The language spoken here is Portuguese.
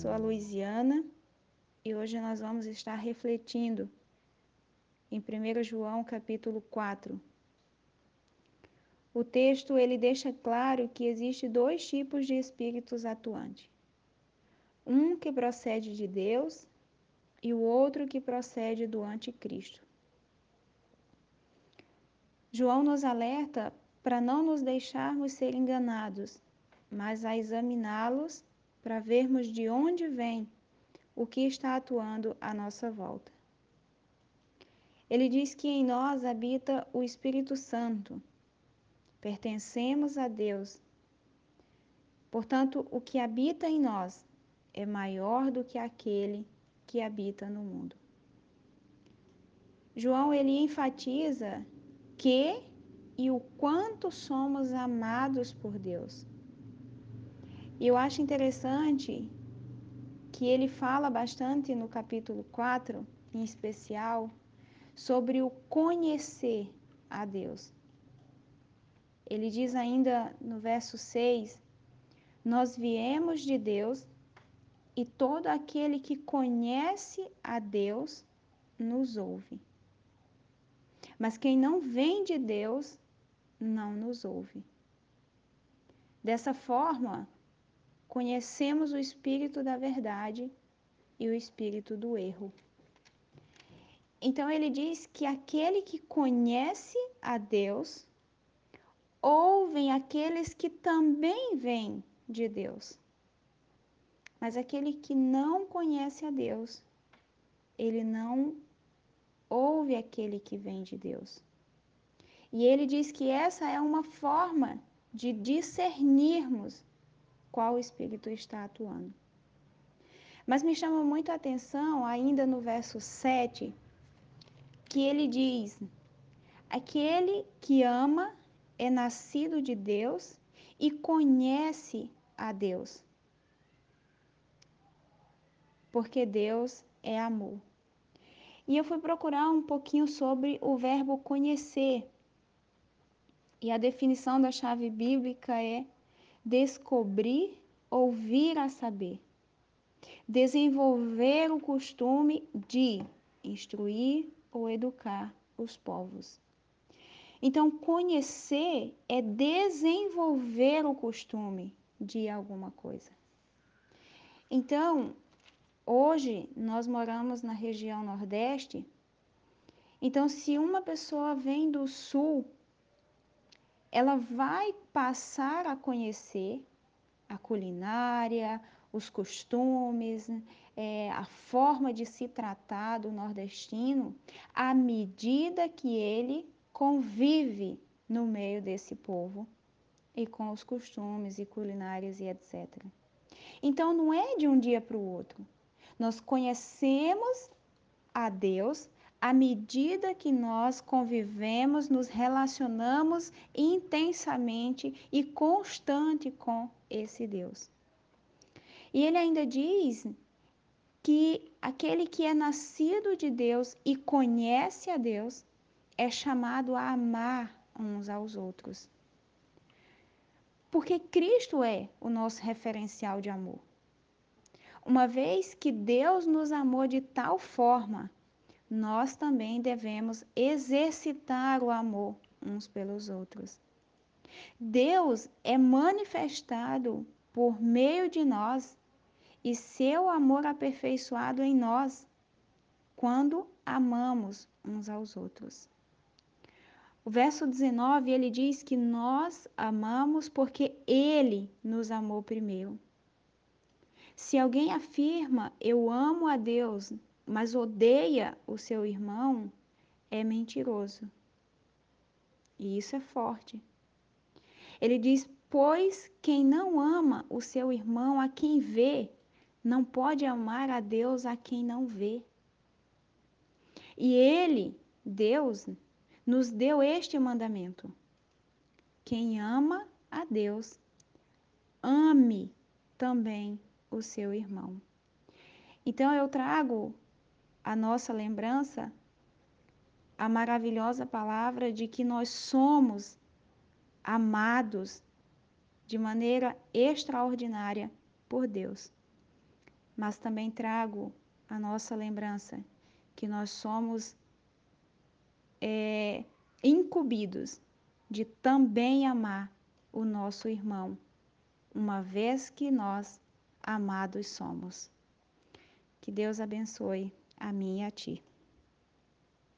sou a Luiziana e hoje nós vamos estar refletindo em 1 João capítulo 4. O texto ele deixa claro que existe dois tipos de espíritos atuantes. Um que procede de Deus e o outro que procede do anticristo. João nos alerta para não nos deixarmos ser enganados, mas a examiná-los para vermos de onde vem o que está atuando à nossa volta. Ele diz que em nós habita o Espírito Santo. Pertencemos a Deus. Portanto, o que habita em nós é maior do que aquele que habita no mundo. João ele enfatiza que e o quanto somos amados por Deus. E eu acho interessante que ele fala bastante no capítulo 4, em especial, sobre o conhecer a Deus. Ele diz ainda no verso 6: Nós viemos de Deus e todo aquele que conhece a Deus nos ouve. Mas quem não vem de Deus não nos ouve. Dessa forma, conhecemos o espírito da verdade e o espírito do erro. Então ele diz que aquele que conhece a Deus ouvem aqueles que também vêm de Deus. Mas aquele que não conhece a Deus, ele não ouve aquele que vem de Deus. E ele diz que essa é uma forma de discernirmos qual espírito está atuando. Mas me chama muito a atenção, ainda no verso 7, que ele diz: Aquele que ama é nascido de Deus e conhece a Deus. Porque Deus é amor. E eu fui procurar um pouquinho sobre o verbo conhecer. E a definição da chave bíblica é descobrir, ouvir a saber. Desenvolver o costume de instruir ou educar os povos. Então, conhecer é desenvolver o costume de alguma coisa. Então, hoje nós moramos na região Nordeste. Então, se uma pessoa vem do Sul ela vai passar a conhecer a culinária, os costumes, é, a forma de se tratar do nordestino, à medida que ele convive no meio desse povo e com os costumes e culinárias e etc. Então não é de um dia para o outro. Nós conhecemos a Deus à medida que nós convivemos, nos relacionamos intensamente e constante com esse Deus. E ele ainda diz que aquele que é nascido de Deus e conhece a Deus é chamado a amar uns aos outros. Porque Cristo é o nosso referencial de amor. Uma vez que Deus nos amou de tal forma nós também devemos exercitar o amor uns pelos outros. Deus é manifestado por meio de nós e seu amor aperfeiçoado em nós quando amamos uns aos outros. O verso 19 ele diz que nós amamos porque ele nos amou primeiro. Se alguém afirma eu amo a Deus, mas odeia o seu irmão, é mentiroso. E isso é forte. Ele diz: Pois quem não ama o seu irmão a quem vê, não pode amar a Deus a quem não vê. E ele, Deus, nos deu este mandamento: quem ama a Deus, ame também o seu irmão. Então eu trago a nossa lembrança a maravilhosa palavra de que nós somos amados de maneira extraordinária por Deus. mas também trago a nossa lembrança que nós somos é, incumbidos de também amar o nosso irmão, uma vez que nós amados somos. Que Deus abençoe a mim e a ti.